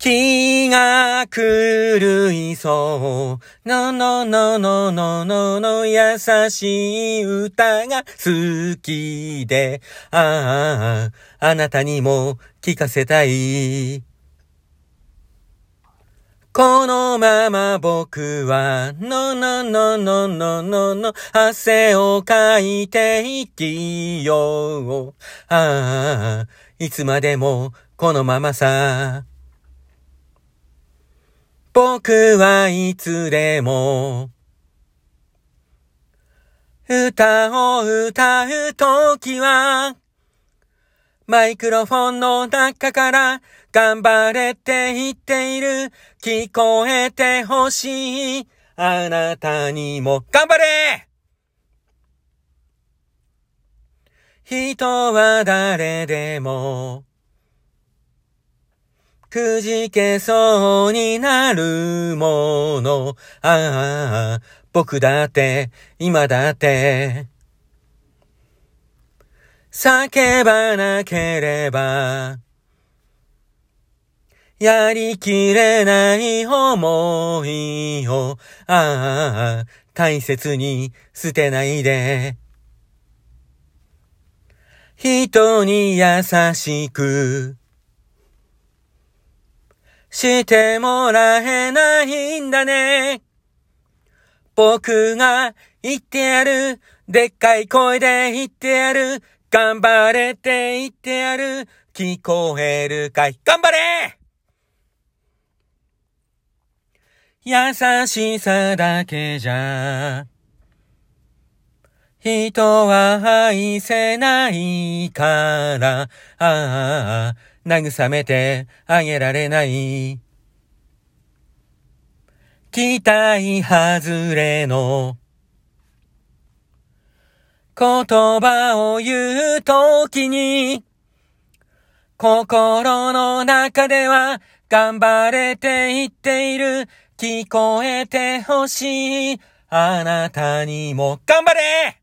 気が狂いそう。ののののののの優しい歌が好きで。ああ、あなたにも聞かせたい。このまま僕は、ののののののの、汗をかいて生きよう。ああ、いつまでもこのままさ。僕はいつでも、歌を歌うときは、マイクロフォンの中から頑張れって言っている聞こえてほしいあなたにも頑張れ!人は誰でもくじけそうになるもの。ああ、僕だって、今だって。叫ばなければ、やりきれない思いを、ああ、大切に捨てないで。人に優しく、してもらえないんだね。僕が言ってやる。でっかい声で言ってやる。頑張れって言ってやる。聞こえるかい頑張れ優しさだけじゃ、人は愛せないから、ああ、慰めてあげられない。期待外れの言葉を言うときに、心の中では頑張れて言っている。聞こえてほしい。あなたにも頑張れ